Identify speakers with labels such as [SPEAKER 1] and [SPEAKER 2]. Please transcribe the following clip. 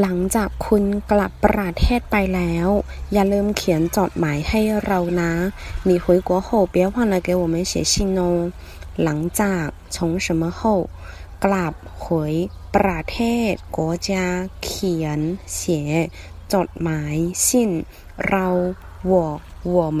[SPEAKER 1] หลังจากคุณกลับประเทศไปแล้ว อย่าลืมเขียนจดหมายให้เรานะ你回国后别忘了给我们写信哦หลังจาก从什么后กลับ回ประเทศ国家เขียน写จดหมาย信เรา我我们